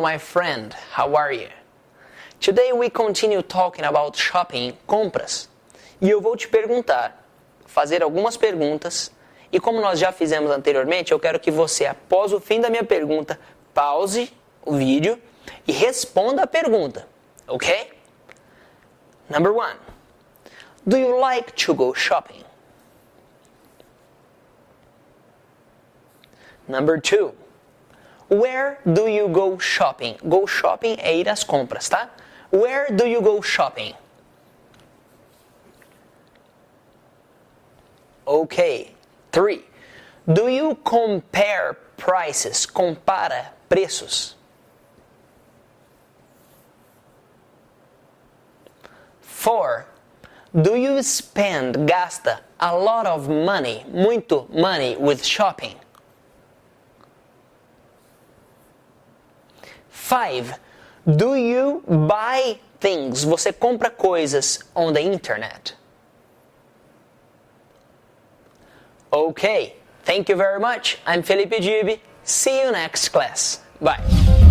my friend. How are you? Today we continue talking about shopping, compras. E eu vou te perguntar, fazer algumas perguntas, e como nós já fizemos anteriormente, eu quero que você, após o fim da minha pergunta, pause o vídeo e responda a pergunta, ok? Number one. Do you like to go shopping? Number two. Where do you go shopping? Go shopping é ir às compras, tá? Where do you go shopping? Ok. Three. Do you compare prices? Compara preços. Four. Do you spend, gasta, a lot of money, muito money with shopping? Five. Do you buy things? Você compra coisas on the internet? Okay. Thank you very much. I'm Felipe Gibi. See you next class. Bye.